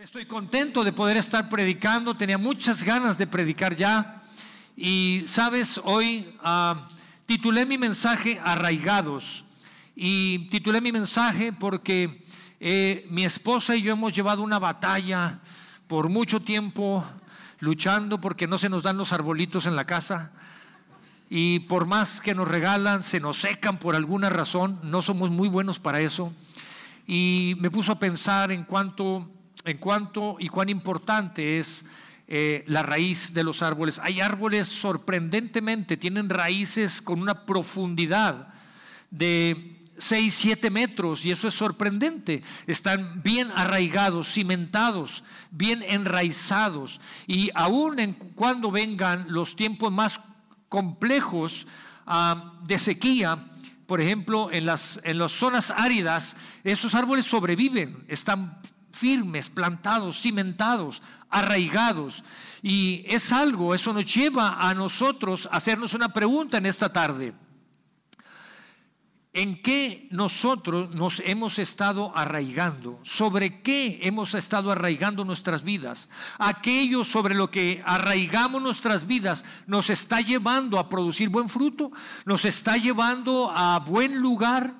Estoy contento de poder estar predicando, tenía muchas ganas de predicar ya. Y sabes, hoy ah, titulé mi mensaje Arraigados. Y titulé mi mensaje porque eh, mi esposa y yo hemos llevado una batalla por mucho tiempo luchando porque no se nos dan los arbolitos en la casa. Y por más que nos regalan, se nos secan por alguna razón. No somos muy buenos para eso. Y me puso a pensar en cuanto, en cuánto y cuán importante es eh, la raíz de los árboles. Hay árboles sorprendentemente, tienen raíces con una profundidad de 6, 7 metros y eso es sorprendente. Están bien arraigados, cimentados, bien enraizados. Y aún en cuando vengan los tiempos más complejos ah, de sequía, por ejemplo, en las, en las zonas áridas, esos árboles sobreviven, están firmes, plantados, cimentados, arraigados. Y es algo, eso nos lleva a nosotros a hacernos una pregunta en esta tarde. ¿En qué nosotros nos hemos estado arraigando? ¿Sobre qué hemos estado arraigando nuestras vidas? Aquello sobre lo que arraigamos nuestras vidas nos está llevando a producir buen fruto, nos está llevando a buen lugar.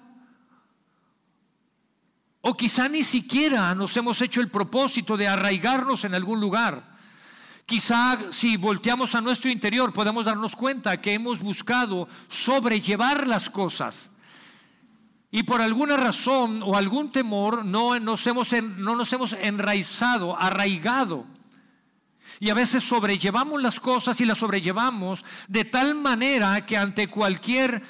O quizá ni siquiera nos hemos hecho el propósito de arraigarnos en algún lugar. Quizá si volteamos a nuestro interior podemos darnos cuenta que hemos buscado sobrellevar las cosas y por alguna razón o algún temor no nos hemos, no nos hemos enraizado, arraigado. Y a veces sobrellevamos las cosas y las sobrellevamos de tal manera que ante cualquier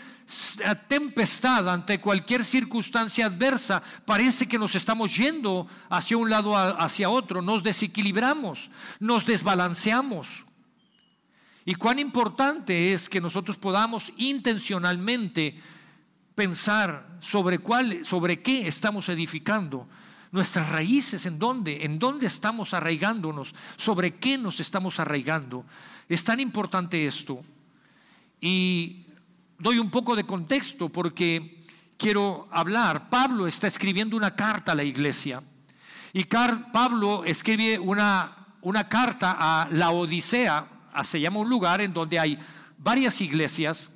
tempestad, ante cualquier circunstancia adversa, parece que nos estamos yendo hacia un lado, hacia otro, nos desequilibramos, nos desbalanceamos. Y cuán importante es que nosotros podamos intencionalmente pensar sobre cuál, sobre qué estamos edificando, nuestras raíces, en dónde, en dónde estamos arraigándonos, sobre qué nos estamos arraigando. Es tan importante esto. Y doy un poco de contexto porque quiero hablar. Pablo está escribiendo una carta a la iglesia. Y Pablo escribe una, una carta a la Odisea, se llama un lugar en donde hay varias iglesias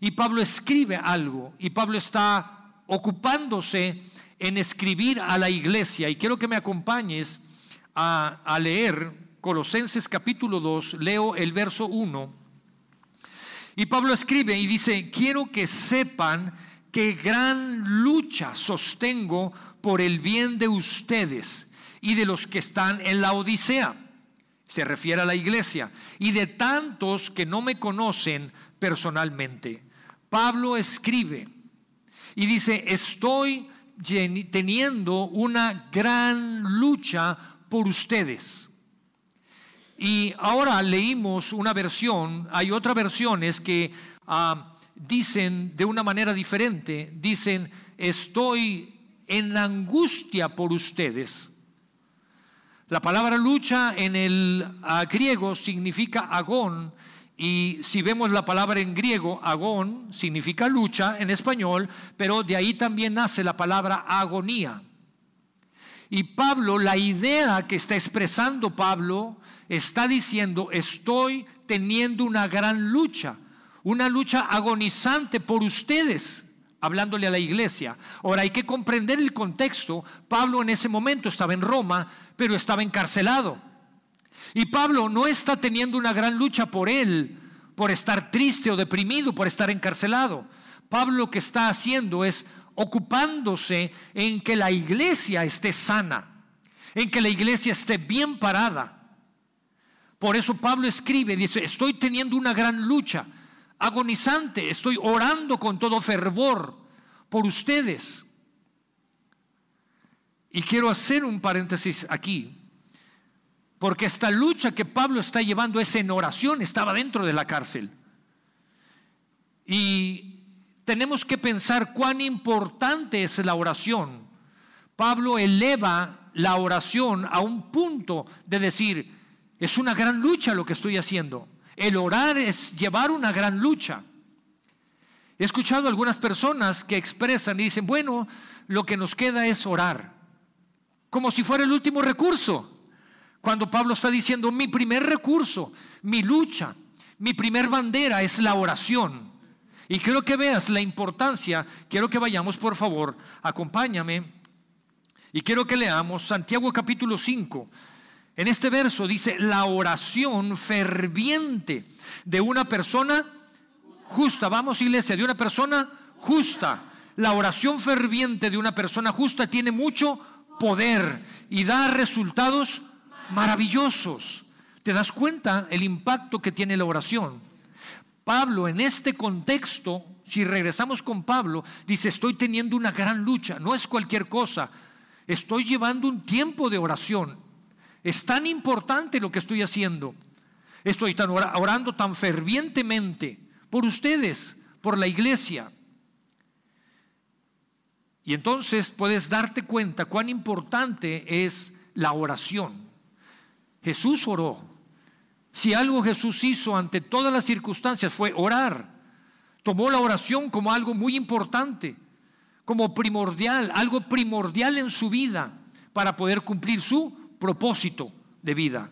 y Pablo escribe algo y Pablo está ocupándose en escribir a la iglesia. Y quiero que me acompañes a, leer Colosenses capítulo 2, leo el verso 1. Y Pablo escribe y dice, quiero que sepan que gran lucha sostengo por el bien de ustedes y de los que están en la Odisea. Se refiere a la iglesia. Y de tantos que no me conocen personalmente. Pablo escribe y dice, estoy teniendo una gran lucha por ustedes. Y ahora leímos una versión, hay otras versiones que ah, dicen de una manera diferente, dicen, estoy en angustia por ustedes. La palabra lucha en el ah, griego significa agón y si vemos la palabra en griego, agón, significa lucha en español, pero de ahí también nace la palabra agonía. Y Pablo, la idea que está expresando Pablo, está diciendo, estoy teniendo una gran lucha, una lucha agonizante por ustedes, hablándole a la iglesia. Ahora hay que comprender el contexto. Pablo en ese momento estaba en Roma, pero estaba encarcelado. Y Pablo no está teniendo una gran lucha por él, por estar triste o deprimido, por estar encarcelado. Pablo lo que está haciendo es ocupándose en que la iglesia esté sana, en que la iglesia esté bien parada. Por eso Pablo escribe, dice, estoy teniendo una gran lucha, agonizante, estoy orando con todo fervor por ustedes. Y quiero hacer un paréntesis aquí. Porque esta lucha que Pablo está llevando es en oración, estaba dentro de la cárcel. Y tenemos que pensar cuán importante es la oración. Pablo eleva la oración a un punto de decir, es una gran lucha lo que estoy haciendo. El orar es llevar una gran lucha. He escuchado algunas personas que expresan y dicen, bueno, lo que nos queda es orar, como si fuera el último recurso. Cuando Pablo está diciendo, mi primer recurso, mi lucha, mi primer bandera es la oración. Y quiero que veas la importancia, quiero que vayamos por favor, acompáñame, y quiero que leamos Santiago capítulo 5. En este verso dice, la oración ferviente de una persona justa, vamos iglesia, de una persona justa. La oración ferviente de una persona justa tiene mucho poder y da resultados maravillosos. ¿Te das cuenta el impacto que tiene la oración? Pablo en este contexto, si regresamos con Pablo, dice, estoy teniendo una gran lucha, no es cualquier cosa, estoy llevando un tiempo de oración. Es tan importante lo que estoy haciendo. Estoy tan orando tan fervientemente por ustedes, por la iglesia. Y entonces puedes darte cuenta cuán importante es la oración. Jesús oró. Si algo Jesús hizo ante todas las circunstancias fue orar. Tomó la oración como algo muy importante, como primordial, algo primordial en su vida para poder cumplir su propósito de vida.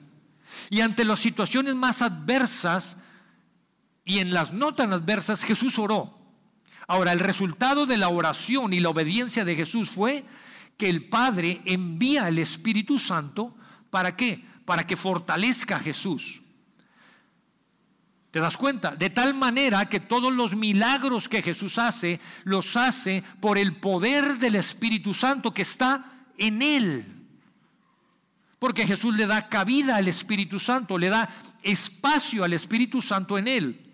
Y ante las situaciones más adversas y en las no tan adversas, Jesús oró. Ahora, el resultado de la oración y la obediencia de Jesús fue que el Padre envía el Espíritu Santo para qué? Para que fortalezca a Jesús. ¿Te das cuenta? De tal manera que todos los milagros que Jesús hace, los hace por el poder del Espíritu Santo que está en Él. Porque Jesús le da cabida al Espíritu Santo, le da espacio al Espíritu Santo en Él.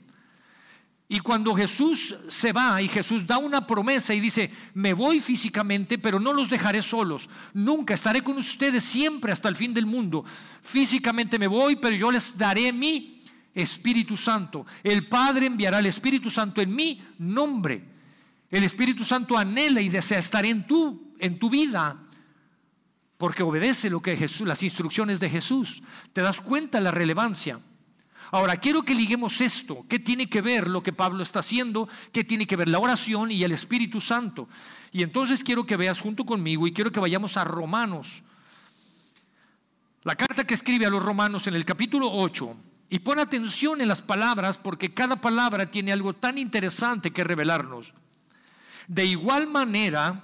Y cuando Jesús se va y Jesús da una promesa y dice, me voy físicamente, pero no los dejaré solos. Nunca estaré con ustedes siempre hasta el fin del mundo. Físicamente me voy, pero yo les daré mi Espíritu Santo. El Padre enviará el Espíritu Santo en mi nombre. El Espíritu Santo anhela y desea estar en tu, en tu vida porque obedece lo que Jesús, las instrucciones de Jesús. ¿Te das cuenta la relevancia? Ahora, quiero que liguemos esto. ¿Qué tiene que ver lo que Pablo está haciendo? ¿Qué tiene que ver la oración y el Espíritu Santo? Y entonces quiero que veas junto conmigo y quiero que vayamos a Romanos. La carta que escribe a los romanos en el capítulo 8 y pon atención en las palabras porque cada palabra tiene algo tan interesante que revelarnos. De igual manera,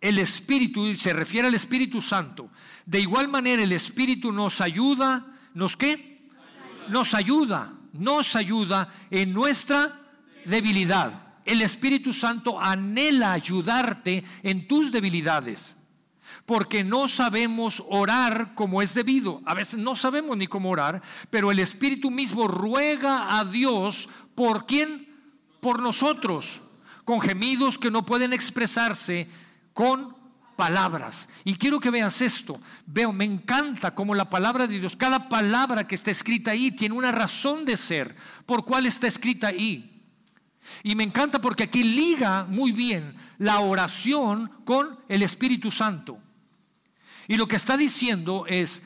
el Espíritu, se refiere al Espíritu Santo, de igual manera el Espíritu nos ayuda, ¿nos qué? Nos ayuda, nos ayuda en nuestra debilidad. El Espíritu Santo anhela ayudarte en tus debilidades porque no sabemos orar como es debido. A veces no sabemos ni cómo orar, pero el Espíritu mismo ruega a Dios por quién? Por nosotros, con gemidos que no pueden expresarse con palabras. Y quiero que veas esto. Veo, me encanta como la palabra de Dios, cada palabra que está escrita ahí tiene una razón de ser por cuál está escrita ahí. Y me encanta porque aquí liga muy bien la oración con el Espíritu Santo. Y lo que está diciendo es,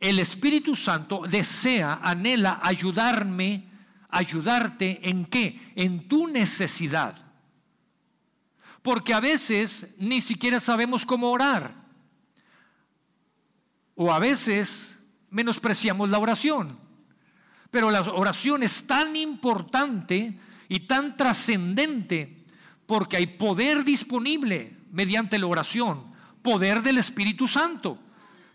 el Espíritu Santo desea, anhela ayudarme, ayudarte en qué? En tu necesidad. Porque a veces ni siquiera sabemos cómo orar. O a veces menospreciamos la oración. Pero la oración es tan importante y tan trascendente porque hay poder disponible mediante la oración poder del Espíritu Santo.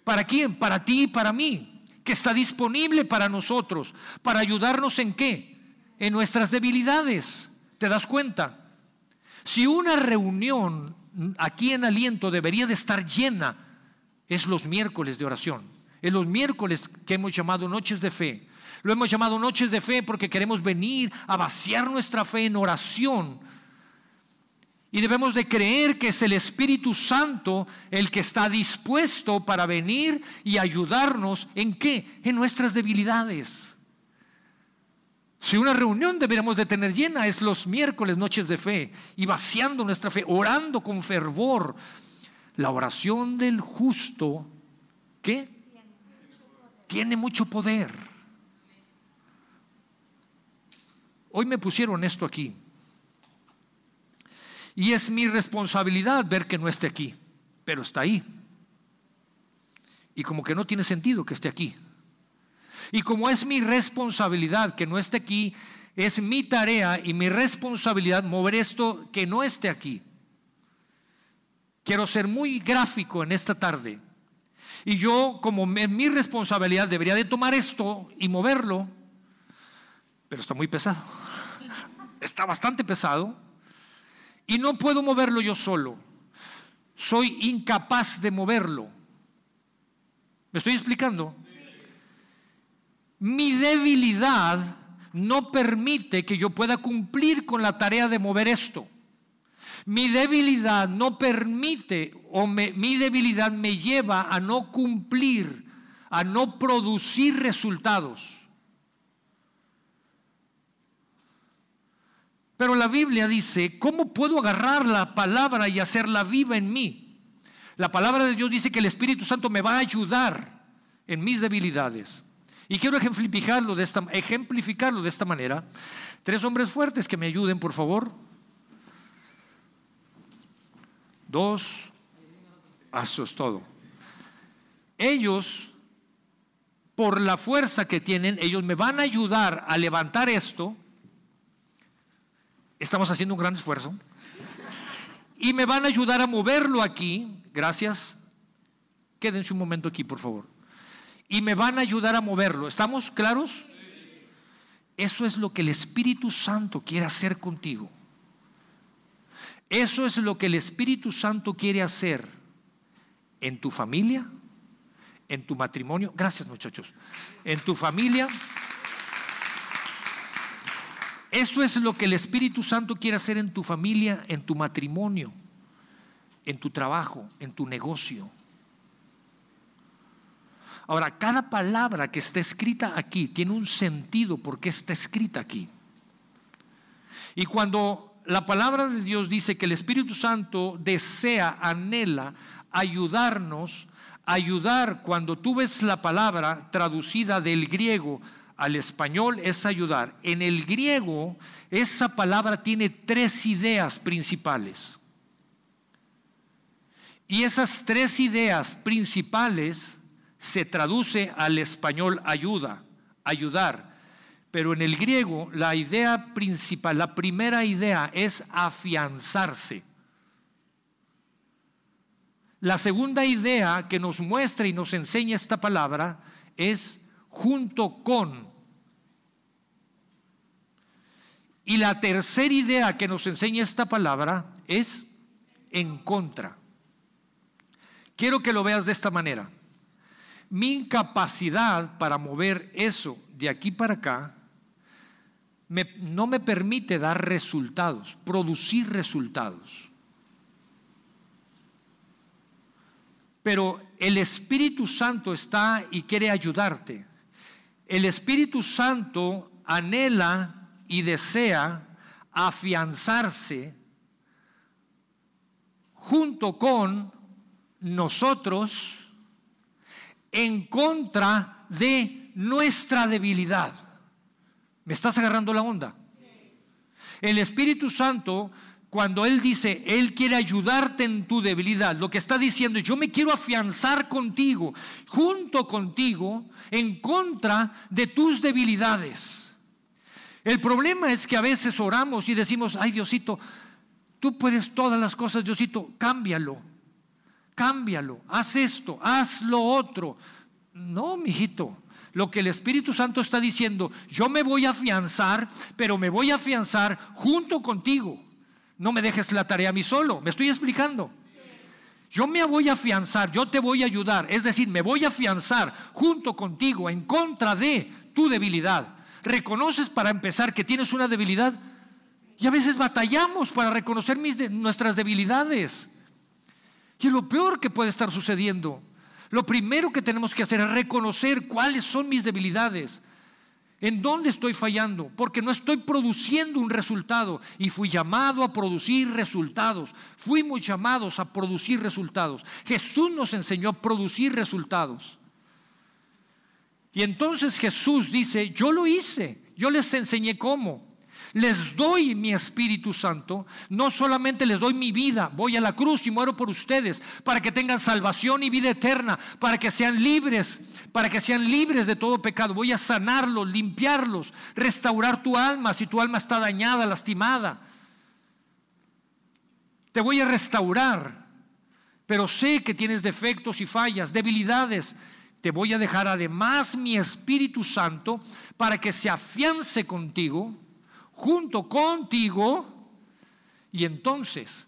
¿Para quién? Para ti y para mí, que está disponible para nosotros, para ayudarnos en qué? En nuestras debilidades. ¿Te das cuenta? Si una reunión aquí en aliento debería de estar llena, es los miércoles de oración. Es los miércoles que hemos llamado noches de fe. Lo hemos llamado noches de fe porque queremos venir a vaciar nuestra fe en oración y debemos de creer que es el Espíritu Santo el que está dispuesto para venir y ayudarnos en qué? En nuestras debilidades. Si una reunión deberíamos de tener llena es los miércoles, noches de fe, y vaciando nuestra fe, orando con fervor. La oración del justo, ¿qué? Tiene mucho poder. Hoy me pusieron esto aquí. Y es mi responsabilidad ver que no esté aquí, pero está ahí. y como que no tiene sentido que esté aquí. Y como es mi responsabilidad que no esté aquí, es mi tarea y mi responsabilidad mover esto que no esté aquí. Quiero ser muy gráfico en esta tarde. Y yo, como es mi responsabilidad, debería de tomar esto y moverlo, pero está muy pesado. Está bastante pesado. Y no puedo moverlo yo solo. Soy incapaz de moverlo. ¿Me estoy explicando? Mi debilidad no permite que yo pueda cumplir con la tarea de mover esto. Mi debilidad no permite o mi debilidad me lleva a no cumplir, a no producir resultados. Pero la Biblia dice, ¿cómo puedo agarrar la palabra y hacerla viva en mí? La palabra de Dios dice que el Espíritu Santo me va a ayudar en mis debilidades. Y quiero ejemplificarlo de esta, ejemplificarlo de esta manera. Tres hombres fuertes que me ayuden, por favor. Dos. Eso es todo. Ellos, por la fuerza que tienen, ellos me van a ayudar a levantar esto. Estamos haciendo un gran esfuerzo. Y me van a ayudar a moverlo aquí. Gracias. Quédense un momento aquí, por favor y me van a ayudar a moverlo. ¿Estamos claros? Eso es lo que el Espíritu Santo quiere hacer contigo. Eso es lo que el Espíritu Santo quiere hacer en tu familia, en tu matrimonio. Gracias muchachos. En tu familia. Eso es lo que el Espíritu Santo quiere hacer en tu familia, en tu matrimonio, en tu trabajo, en tu negocio. Ahora, cada palabra que está escrita aquí tiene un sentido porque está escrita aquí. Y cuando la palabra de Dios dice que el Espíritu Santo desea, anhela ayudarnos, ayudar, cuando tú ves la palabra traducida del griego al español es ayudar. En el griego esa palabra tiene tres ideas principales. Y esas tres ideas principales se traduce al español ayuda, ayudar. Pero en el griego la idea principal, la primera idea es afianzarse. La segunda idea que nos muestra y nos enseña esta palabra es junto con. Y la tercera idea que nos enseña esta palabra es en contra. Quiero que lo veas de esta manera mi incapacidad para mover eso de aquí para acá no me permite dar resultados, producir resultados. Pero el Espíritu Santo está y quiere ayudarte. El Espíritu Santo anhela y desea afianzarse junto con nosotros en contra de nuestra debilidad. ¿Me estás agarrando la onda? El Espíritu Santo, cuando Él dice, Él quiere ayudarte en tu debilidad, lo que está diciendo es, yo me quiero afianzar contigo, junto contigo, en contra de tus debilidades. El problema es que a veces oramos y decimos, ay Diosito, tú puedes todas las cosas, Diosito, cámbialo cámbialo, haz esto, haz lo otro. No, mijito. Lo que el Espíritu Santo está diciendo, yo me voy a afianzar, pero me voy a afianzar junto contigo. No me dejes la tarea a mí solo. ¿Me estoy explicando? Yo me voy a afianzar, yo te voy a ayudar. Es decir, me voy a afianzar junto contigo en contra de tu debilidad. ¿Reconoces para empezar que tienes una debilidad? Y a veces batallamos para reconocer nuestras debilidades. Y es lo peor que puede estar sucediendo. Lo primero que tenemos que hacer es reconocer cuáles son mis debilidades. ¿En dónde estoy fallando? Porque no estoy produciendo un resultado. Y fui llamado a producir resultados. Fuimos llamados a producir resultados. Jesús nos enseñó a producir resultados. Y entonces Jesús dice, yo lo hice. Yo les enseñé cómo. Les doy mi Espíritu Santo, no solamente les doy mi vida, voy a la cruz y muero por ustedes, para que tengan salvación y vida eterna, para que sean libres, para que sean libres de todo pecado. Voy a sanarlos, limpiarlos, restaurar tu alma si tu alma está dañada, lastimada. Te voy a restaurar, pero sé que tienes defectos y fallas, debilidades. Te voy a dejar además mi Espíritu Santo para que se afiance contigo junto contigo y entonces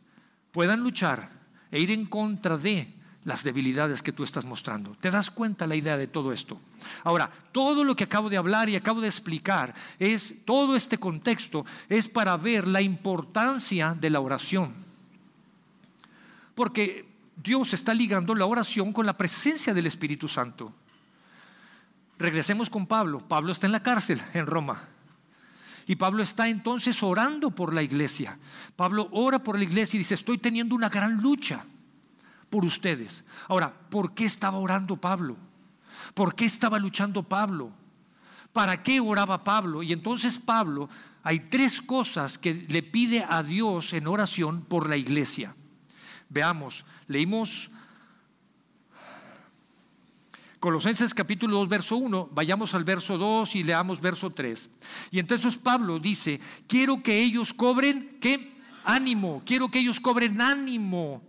puedan luchar e ir en contra de las debilidades que tú estás mostrando. ¿Te das cuenta la idea de todo esto? Ahora, todo lo que acabo de hablar y acabo de explicar es todo este contexto es para ver la importancia de la oración. Porque Dios está ligando la oración con la presencia del Espíritu Santo. Regresemos con Pablo. Pablo está en la cárcel en Roma. Y Pablo está entonces orando por la iglesia. Pablo ora por la iglesia y dice, estoy teniendo una gran lucha por ustedes. Ahora, ¿por qué estaba orando Pablo? ¿Por qué estaba luchando Pablo? ¿Para qué oraba Pablo? Y entonces Pablo, hay tres cosas que le pide a Dios en oración por la iglesia. Veamos, leímos Colosenses capítulo 2, verso 1, vayamos al verso 2 y leamos verso 3. Y entonces Pablo dice, quiero que ellos cobren, ¿qué? Ánimo, quiero que ellos cobren ánimo,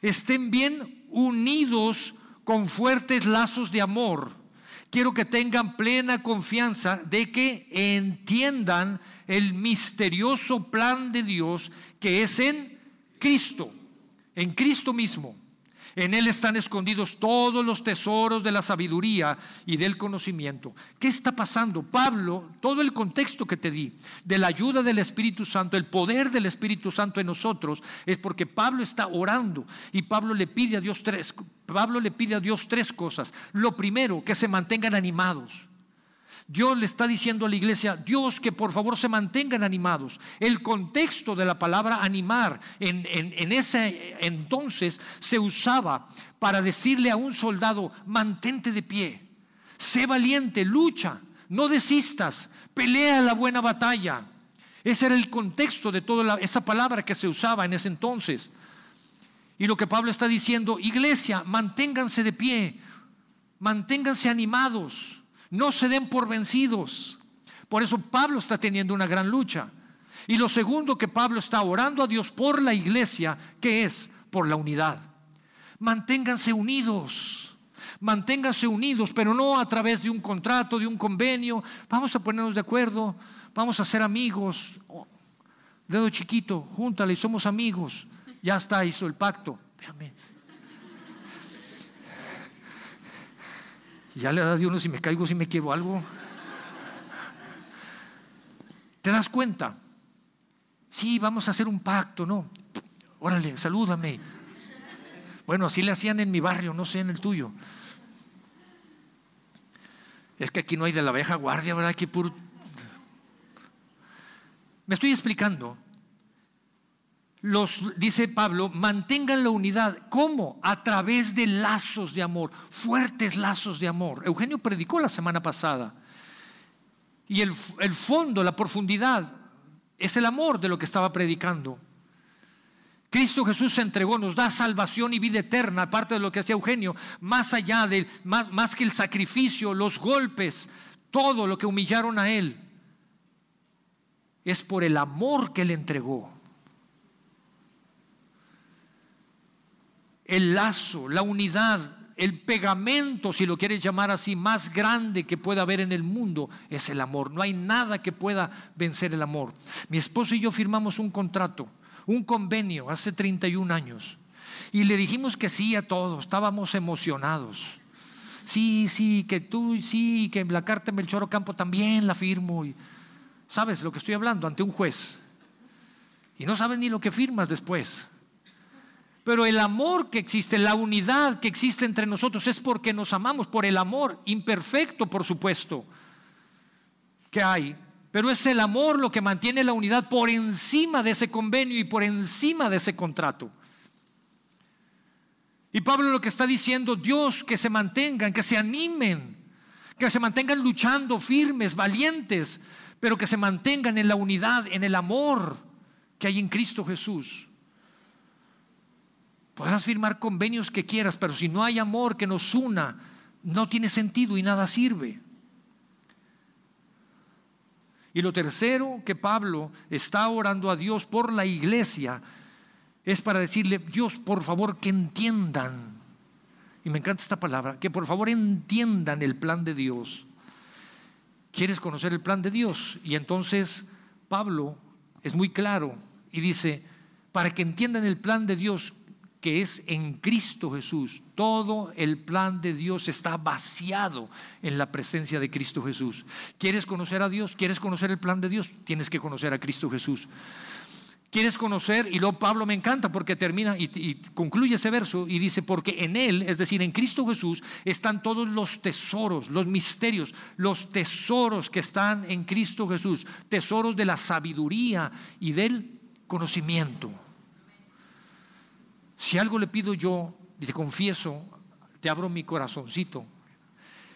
estén bien unidos con fuertes lazos de amor. Quiero que tengan plena confianza de que entiendan el misterioso plan de Dios que es en Cristo, en Cristo mismo. En Él están escondidos todos los tesoros de la sabiduría y del conocimiento. ¿Qué está pasando? Pablo, todo el contexto que te di de la ayuda del Espíritu Santo, el poder del Espíritu Santo en nosotros, es porque Pablo está orando y Pablo le pide a Dios tres, Pablo le pide a Dios tres cosas. Lo primero, que se mantengan animados. Dios le está diciendo a la iglesia, Dios que por favor se mantengan animados. El contexto de la palabra animar en, en, ese entonces se usaba para decirle a un soldado, mantente de pie, sé valiente, lucha, no desistas, pelea la buena batalla. Ese era el contexto de toda esa palabra que se usaba en ese entonces. Y lo que Pablo está diciendo, iglesia, manténganse de pie, manténganse animados. No se den por vencidos. Por eso Pablo está teniendo una gran lucha. Y lo segundo que Pablo está orando a Dios por la iglesia, que es por la unidad. Manténganse unidos. Manténganse unidos, pero no a través de un contrato, de un convenio. Vamos a ponernos de acuerdo, vamos a ser amigos. Oh, dedo chiquito, júntale somos amigos. Ya está, hizo el pacto. Véame, ya le da de uno si me caigo, si me quiero algo. ¿Te das cuenta? Sí, vamos a hacer un pacto, ¿no? Órale, salúdame. Bueno, así le hacían en mi barrio, no sé en el tuyo. Es que aquí no hay de la vieja guardia, ¿verdad? Que puro... Me estoy explicando los, dice Pablo, mantengan la unidad. ¿Cómo? A través de lazos de amor, fuertes lazos de amor. Eugenio predicó la semana pasada. Y el, el fondo, la profundidad, es el amor de lo que estaba predicando. Cristo Jesús se entregó, nos da salvación y vida eterna, aparte de lo que hacía Eugenio, más allá de, más, más que el sacrificio, los golpes, todo lo que humillaron a Él, es por el amor que Él entregó. El lazo, la unidad, el pegamento, si lo quieres llamar así, más grande que pueda haber en el mundo es el amor. No hay nada que pueda vencer el amor. Mi esposo y yo firmamos un contrato, un convenio hace 31 años y le dijimos que sí a todos, estábamos emocionados. Sí, sí, que tú, sí, que la carta de Melchor Campo también la firmo. Y, ¿Sabes lo que estoy hablando? Ante un juez. Y no sabes ni lo que firmas después. Pero el amor que existe, la unidad que existe entre nosotros es porque nos amamos, por el amor imperfecto, por supuesto, que hay. Pero es el amor lo que mantiene la unidad por encima de ese convenio y por encima de ese contrato. Y Pablo lo que está diciendo, Dios, que se mantengan, que se animen, que se mantengan luchando firmes, valientes, pero que se mantengan en la unidad, en el amor que hay en Cristo Jesús. Podrás firmar convenios que quieras, pero si no hay amor que nos una, no tiene sentido y nada sirve. Y lo tercero que Pablo está orando a Dios por la iglesia es para decirle, Dios, por favor, que entiendan, y me encanta esta palabra, que por favor entiendan el plan de Dios. ¿Quieres conocer el plan de Dios? Y entonces Pablo es muy claro y dice, para que entiendan el plan de Dios, que es en Cristo Jesús. Todo el plan de Dios está vaciado en la presencia de Cristo Jesús. ¿Quieres conocer a Dios? ¿Quieres conocer el plan de Dios? Tienes que conocer a Cristo Jesús. ¿Quieres conocer? Y luego Pablo me encanta porque termina y, y, concluye ese verso y dice, porque en Él, es decir, en Cristo Jesús, están todos los tesoros, los misterios, los tesoros que están en Cristo Jesús, tesoros de la sabiduría y del conocimiento. Si algo le pido yo, y te confieso, te abro mi corazoncito,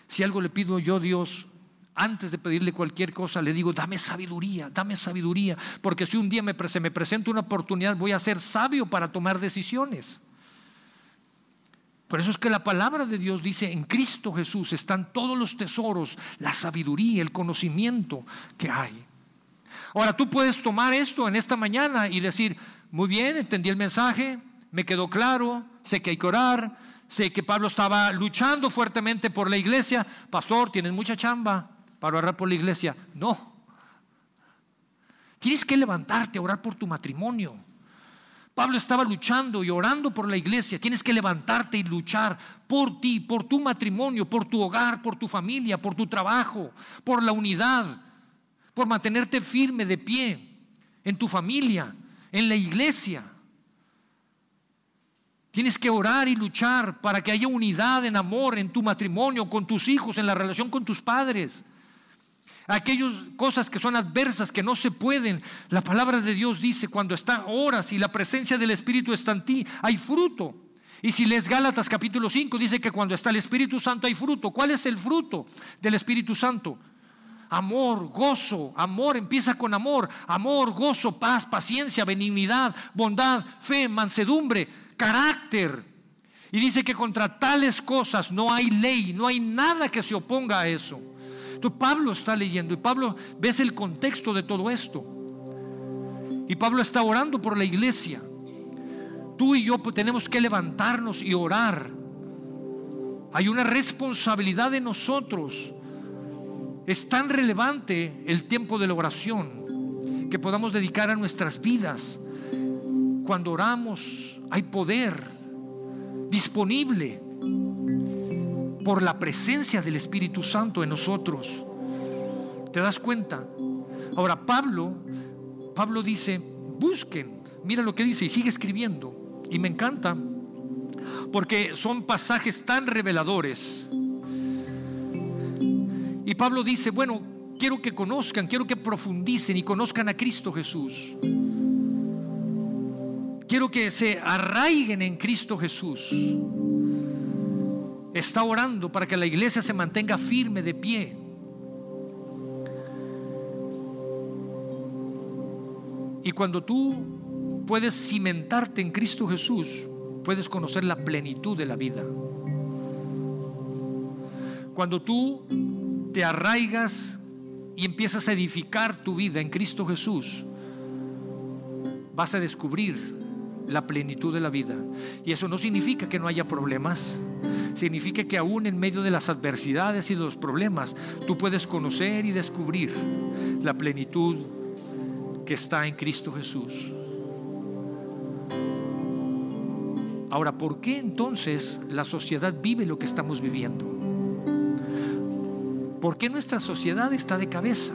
si algo le pido yo, Dios, antes de pedirle cualquier cosa, le digo, dame sabiduría, dame sabiduría, porque si un día me, se me presenta una oportunidad, voy a ser sabio para tomar decisiones. Por eso es que la palabra de Dios dice, en Cristo Jesús están todos los tesoros, la sabiduría, el conocimiento que hay. Ahora tú puedes tomar esto en esta mañana y decir, muy bien, entendí el mensaje, me quedó claro, sé que hay que orar, sé que Pablo estaba luchando fuertemente por la iglesia. Pastor, tienes mucha chamba para orar por la iglesia. No. Tienes que levantarte a orar por tu matrimonio. Pablo estaba luchando y orando por la iglesia. Tienes que levantarte y luchar por ti, por tu matrimonio, por tu hogar, por tu familia, por tu trabajo, por la unidad, por mantenerte firme de pie en tu familia, en la iglesia. Tienes que orar y luchar para que haya unidad en amor en tu matrimonio, con tus hijos, en la relación con tus padres. Aquellas cosas que son adversas, que no se pueden. La palabra de Dios dice, cuando está horas y la presencia del Espíritu está en ti, hay fruto. Y si lees Gálatas capítulo 5, dice que cuando está el Espíritu Santo hay fruto. ¿Cuál es el fruto del Espíritu Santo? Amor, gozo, amor, empieza con amor, amor, gozo, paz, paciencia, benignidad, bondad, fe, mansedumbre, carácter. Y dice que contra tales cosas no hay ley, no hay nada que se oponga a eso. Entonces Pablo está leyendo y Pablo ves el contexto de todo esto. Y Pablo está orando por la iglesia. Tú y yo tenemos que levantarnos y orar. Hay una responsabilidad de nosotros. Es tan relevante el tiempo de la oración que podamos dedicar a nuestras vidas. Cuando oramos, hay poder disponible por la presencia del Espíritu Santo en nosotros. ¿Te das cuenta? Ahora Pablo, Pablo dice, busquen, mira lo que dice y sigue escribiendo. Y me encanta porque son pasajes tan reveladores. Y Pablo dice, bueno, quiero que conozcan, quiero que profundicen y conozcan a Cristo Jesús. Quiero que se arraiguen en Cristo Jesús. Está orando para que la iglesia se mantenga firme de pie. Y cuando tú puedes cimentarte en Cristo Jesús, puedes conocer la plenitud de la vida. Cuando tú te arraigas y empiezas a edificar tu vida en Cristo Jesús, vas a descubrir la plenitud de la vida. Y eso no significa que no haya problemas. Significa que aún en medio de las adversidades y de los problemas, tú puedes conocer y descubrir la plenitud que está en Cristo Jesús. Ahora, ¿por qué entonces la sociedad vive lo que estamos viviendo? ¿Por qué nuestra sociedad está de cabeza?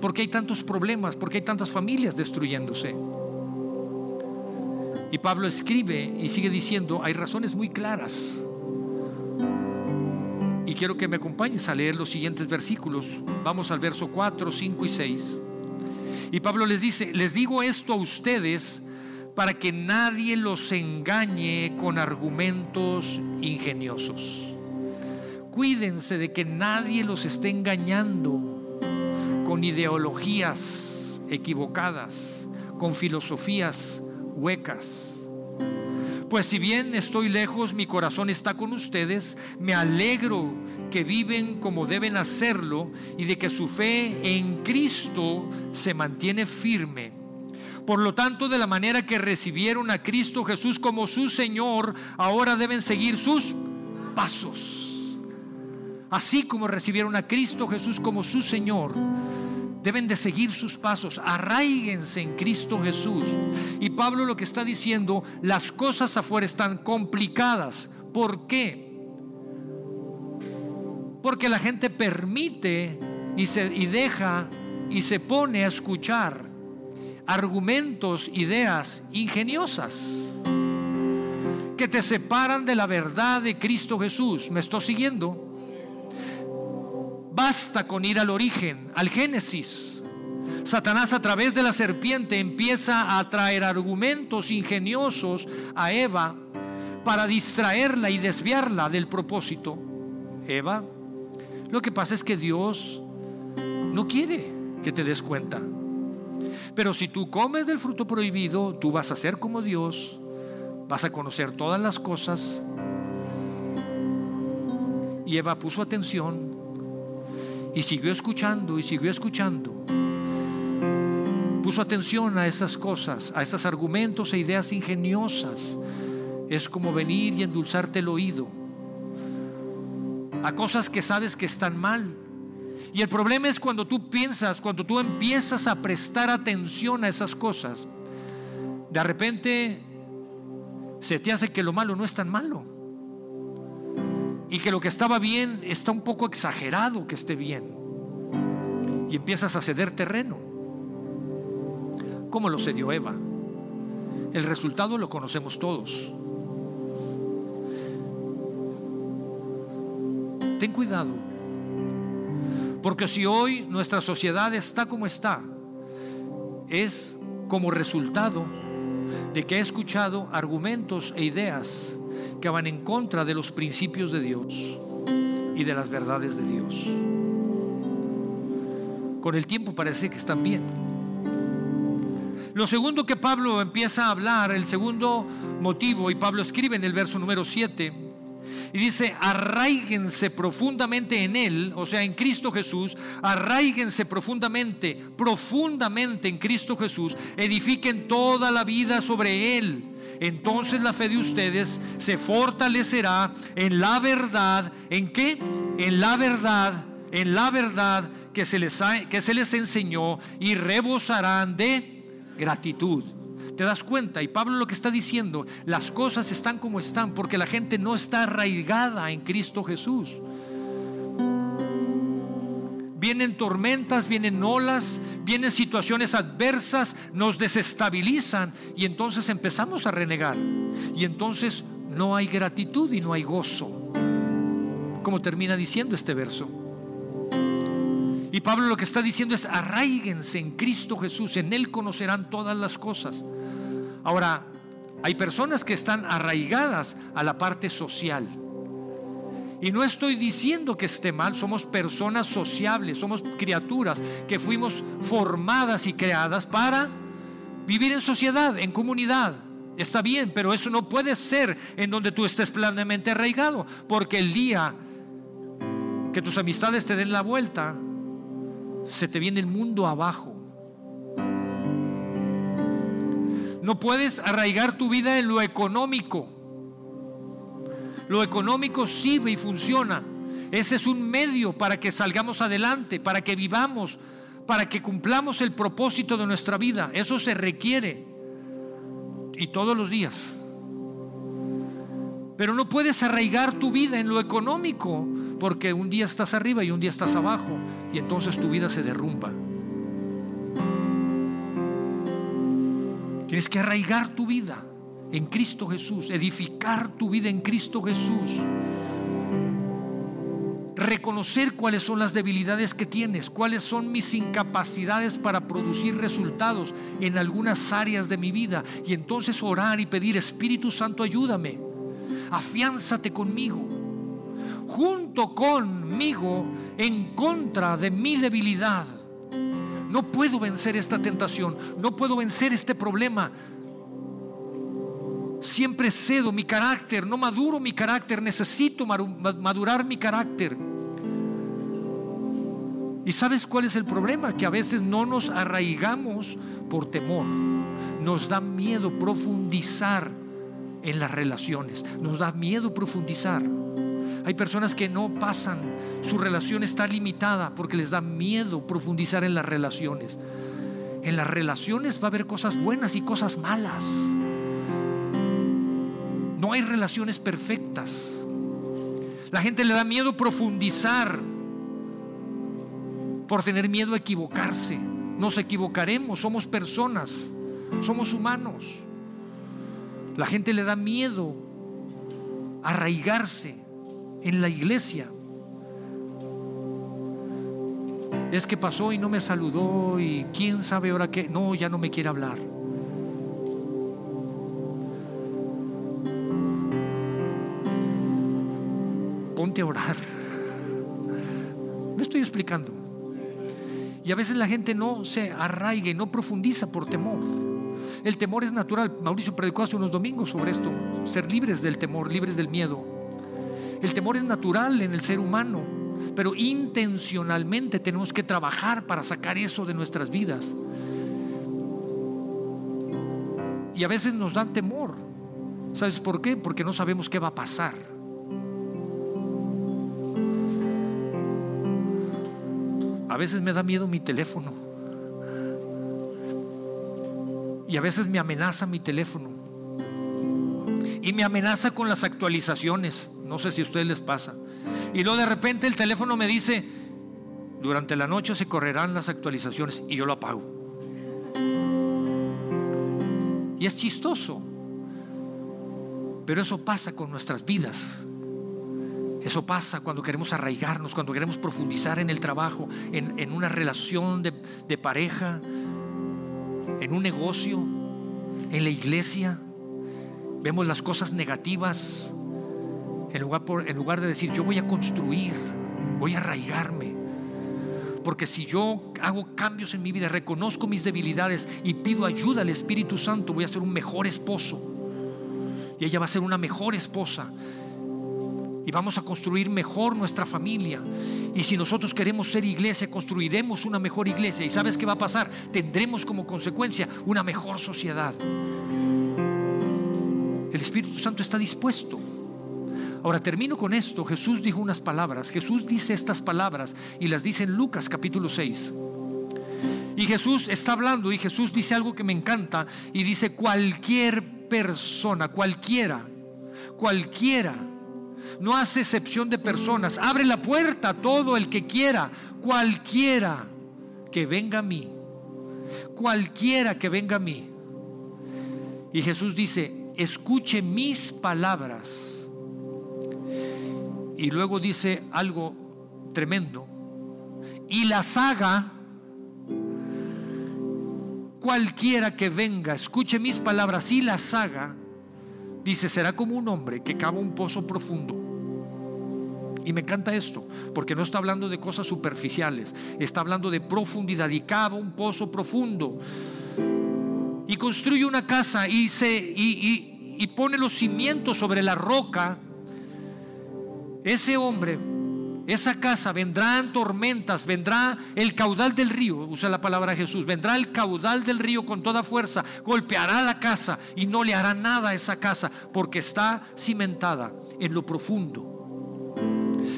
¿Por qué hay tantos problemas? ¿Por qué hay tantas familias destruyéndose? Y Pablo escribe y sigue diciendo, hay razones muy claras. Y quiero que me acompañes a leer los siguientes versículos. Vamos al verso 4, 5 y 6. Y Pablo les dice, les digo esto a ustedes para que nadie los engañe con argumentos ingeniosos. Cuídense de que nadie los esté engañando con ideologías equivocadas, con filosofías huecas. Pues si bien estoy lejos, mi corazón está con ustedes, me alegro que viven como deben hacerlo y de que su fe en Cristo se mantiene firme. Por lo tanto, de la manera que recibieron a Cristo Jesús como su Señor, ahora deben seguir sus pasos. Así como recibieron a Cristo Jesús como su Señor, deben de seguir sus pasos, arraíguense en Cristo Jesús. Y Pablo lo que está diciendo, las cosas afuera están complicadas. ¿Por qué? Porque la gente permite y, se, y deja y se pone a escuchar argumentos, ideas ingeniosas que te separan de la verdad de Cristo Jesús. ¿Me estoy siguiendo? Basta con ir al origen, al Génesis. Satanás a través de la serpiente empieza a traer argumentos ingeniosos a Eva para distraerla y desviarla del propósito. Eva, lo que pasa es que Dios no quiere que te des cuenta. Pero si tú comes del fruto prohibido, tú vas a ser como Dios, vas a conocer todas las cosas. Y Eva puso atención y siguió escuchando y siguió escuchando. Puso atención a esas cosas, a esos argumentos e ideas ingeniosas. Es como venir y endulzarte el oído a cosas que sabes que están mal y el problema es cuando tú piensas, cuando tú empiezas a prestar atención a esas cosas, de repente se te hace que lo malo no es tan malo. Y que lo que estaba bien está un poco exagerado que esté bien. Y empiezas a ceder terreno. Como lo cedió Eva. El resultado lo conocemos todos. Ten cuidado porque si hoy nuestra sociedad está como está, es como resultado de que he escuchado argumentos e ideas que van en contra de los principios de Dios y de las verdades de Dios. Con el tiempo parece que están bien. Lo segundo que Pablo empieza a hablar, el segundo motivo, y Pablo escribe en el verso número 7, y dice, arraíguense profundamente en Él, o sea, en Cristo Jesús, arraíguense profundamente, profundamente en Cristo Jesús, edifiquen toda la vida sobre Él. Entonces la fe de ustedes se fortalecerá en la verdad. ¿En qué? En la verdad, en la verdad que se les, que se les enseñó y rebosarán de gratitud te das cuenta. Y Pablo lo que está diciendo, las cosas están como están porque la gente no está arraigada en Cristo Jesús. Vienen tormentas, vienen olas, vienen situaciones adversas, nos desestabilizan y entonces empezamos a renegar. Y entonces no hay gratitud y no hay gozo. Como termina diciendo este verso. Y Pablo lo que está diciendo es, arraíguense en Cristo Jesús, en Él conocerán todas las cosas. Ahora, hay personas que están arraigadas a la parte social. Y no estoy diciendo que esté mal, somos personas sociables, somos criaturas que fuimos formadas y creadas para vivir en sociedad, en comunidad. Está bien, pero eso no puede ser en donde tú estés plenamente arraigado, porque el día que tus amistades te den la vuelta, se te viene el mundo abajo. No puedes arraigar tu vida en lo económico. Lo económico sirve y funciona. Ese es un medio para que salgamos adelante, para que vivamos, para que cumplamos el propósito de nuestra vida. Eso se requiere. Y todos los días. Pero no puedes arraigar tu vida en lo económico, porque un día estás arriba y un día estás abajo, y entonces tu vida se derrumba. Tienes que arraigar tu vida en Cristo Jesús, edificar tu vida en Cristo Jesús. Reconocer cuáles son las debilidades que tienes, cuáles son mis incapacidades para producir resultados en algunas áreas de mi vida. Y entonces orar y pedir, Espíritu Santo, ayúdame, afiánzate conmigo, junto conmigo en contra de mi debilidad No puedo vencer esta tentación, no puedo vencer este problema. Siempre cedo mi carácter, no maduro mi carácter, necesito madurar mi carácter. ¿Y sabes cuál es el problema? Que a veces no nos arraigamos por temor. Nos da miedo profundizar en las relaciones. Nos da miedo profundizar. Hay personas que no pasan, su relación está limitada porque les da miedo profundizar en las relaciones. En las relaciones va a haber cosas buenas y cosas malas. No hay relaciones perfectas. La gente le da miedo profundizar por tener miedo a equivocarse. Nos equivocaremos, somos personas, somos humanos. La gente le da miedo arraigarse en la iglesia. Es que pasó y no me saludó y quién sabe ahora qué. No, ya no me quiere hablar. Orar. Me estoy explicando. Y a veces la gente no se arraiga y no profundiza por temor. El temor es natural. Mauricio predicó hace unos domingos sobre esto. Ser libres del temor, libres del miedo. El temor es natural en el ser humano, pero intencionalmente tenemos que trabajar para sacar eso de nuestras vidas. Y a veces nos dan temor. ¿Sabes por qué? Porque no sabemos qué va a pasar. Veces me da miedo mi teléfono. Y a veces me amenaza mi teléfono. Y me amenaza con las actualizaciones. No sé si a ustedes les pasa. Y luego de repente el teléfono me dice, durante la noche se correrán las actualizaciones y yo lo apago. Y es chistoso. Pero eso pasa con nuestras vidas. Eso pasa cuando queremos arraigarnos, cuando queremos profundizar en el trabajo, en, una relación de, pareja, en un negocio, en la iglesia. Vemos las cosas negativas en lugar, en lugar de decir, yo voy a construir, voy a arraigarme. Porque si yo hago cambios en mi vida, reconozco mis debilidades y pido ayuda al Espíritu Santo, voy a ser un mejor esposo. Y ella va a ser una mejor esposa. Y vamos a construir mejor nuestra familia. Y si nosotros queremos ser iglesia, construiremos una mejor iglesia. ¿Y sabes qué va a pasar? Tendremos como consecuencia una mejor sociedad. El Espíritu Santo está dispuesto. Ahora termino con esto. Jesús dijo unas palabras. Jesús dice estas palabras y las dice en Lucas capítulo 6. Y Jesús está hablando y Jesús dice algo que me encanta y dice cualquier persona, cualquiera, cualquiera, no hace excepción de personas, abre la puerta a todo el que quiera, cualquiera que venga a mí, cualquiera que venga a mí. Y Jesús dice, escuche mis palabras. Y luego dice algo tremendo. Y la saga, cualquiera que venga, escuche mis palabras, y la saga, dice, será como un hombre que cava un pozo profundo. Y me encanta esto, porque no está hablando de cosas superficiales, está hablando de profundidad y cava un pozo profundo. Y construye una casa y, se, y, y pone los cimientos sobre la roca ese hombre, esa casa, vendrán tormentas, vendrá el caudal del río, usa la palabra Jesús, vendrá el caudal del río con toda fuerza, golpeará la casa y no le hará nada a esa casa porque está cimentada en lo profundo.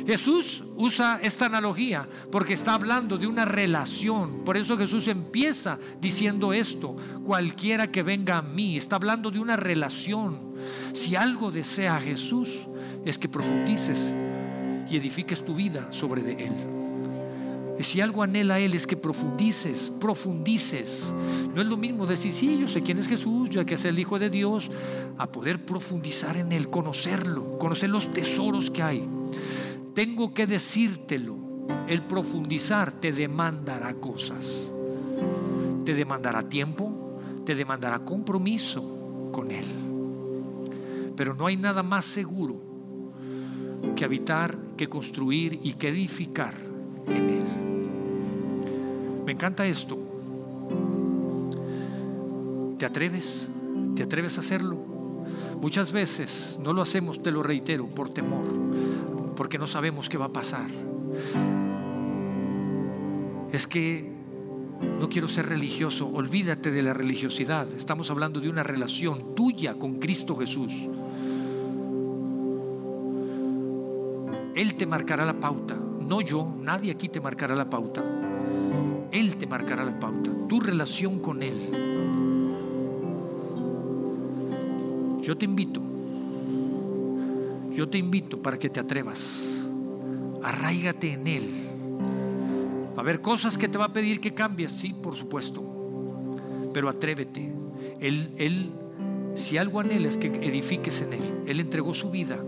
Jesús usa esta analogía porque está hablando de una relación. Por eso Jesús empieza diciendo esto, cualquiera que venga a mí, está hablando de una relación. Si algo desea Jesús, es que profundices y edifiques tu vida sobre de Él. Y si algo anhela Él es que profundices, profundices. No es lo mismo decir, sí, yo sé quién es Jesús, ya que es el Hijo de Dios, a poder profundizar en Él, conocerlo, conocer los tesoros que hay. Tengo que decírtelo, el profundizar te demandará cosas. Te demandará tiempo, te demandará compromiso con Él. Pero no hay nada más seguro que habitar, que construir y que edificar en Él. Me encanta esto. ¿Te atreves? ¿Te atreves a hacerlo? Muchas veces no lo hacemos, te lo reitero, por temor, porque no sabemos qué va a pasar. Es que no quiero ser religioso, olvídate de la religiosidad. Estamos hablando de una relación tuya con Cristo Jesús. Él te marcará la pauta, no yo, nadie aquí te marcará la pauta. Él te marcará la pauta, tu relación con Él. Yo te invito, yo te invito para que te atrevas, arraigate en Él. Va a haber cosas que te va a pedir que cambies, sí, por supuesto, pero atrévete. Él, él, si algo anhelas que edifiques en Él, Él entregó su vida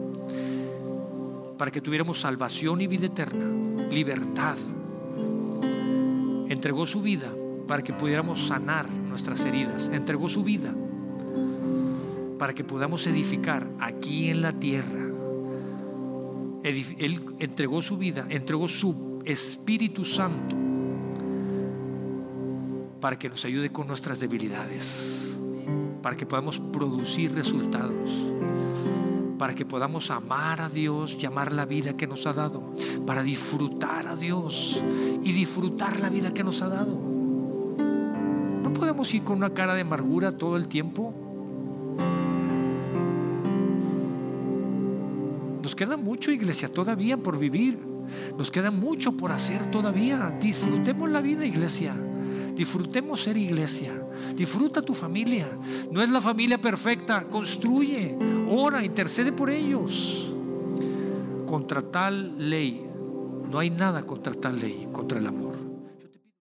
para que tuviéramos salvación y vida eterna, libertad. Entregó su vida para que pudiéramos sanar nuestras heridas. Entregó su vida para que podamos edificar aquí en la tierra. Él entregó su vida, entregó su Espíritu Santo para que nos ayude con nuestras debilidades, para que podamos producir resultados para que podamos amar a Dios y amar la vida que nos ha dado, para disfrutar a Dios y disfrutar la vida que nos ha dado. No podemos ir con una cara de amargura todo el tiempo. Nos queda mucho, iglesia, todavía por vivir. Nos queda mucho por hacer todavía. Disfrutemos la vida, iglesia. Disfrutemos ser iglesia. Disfruta tu familia. No es la familia perfecta. Construye, ora, intercede por ellos. Contra tal ley, no hay nada contra tal ley, contra el amor.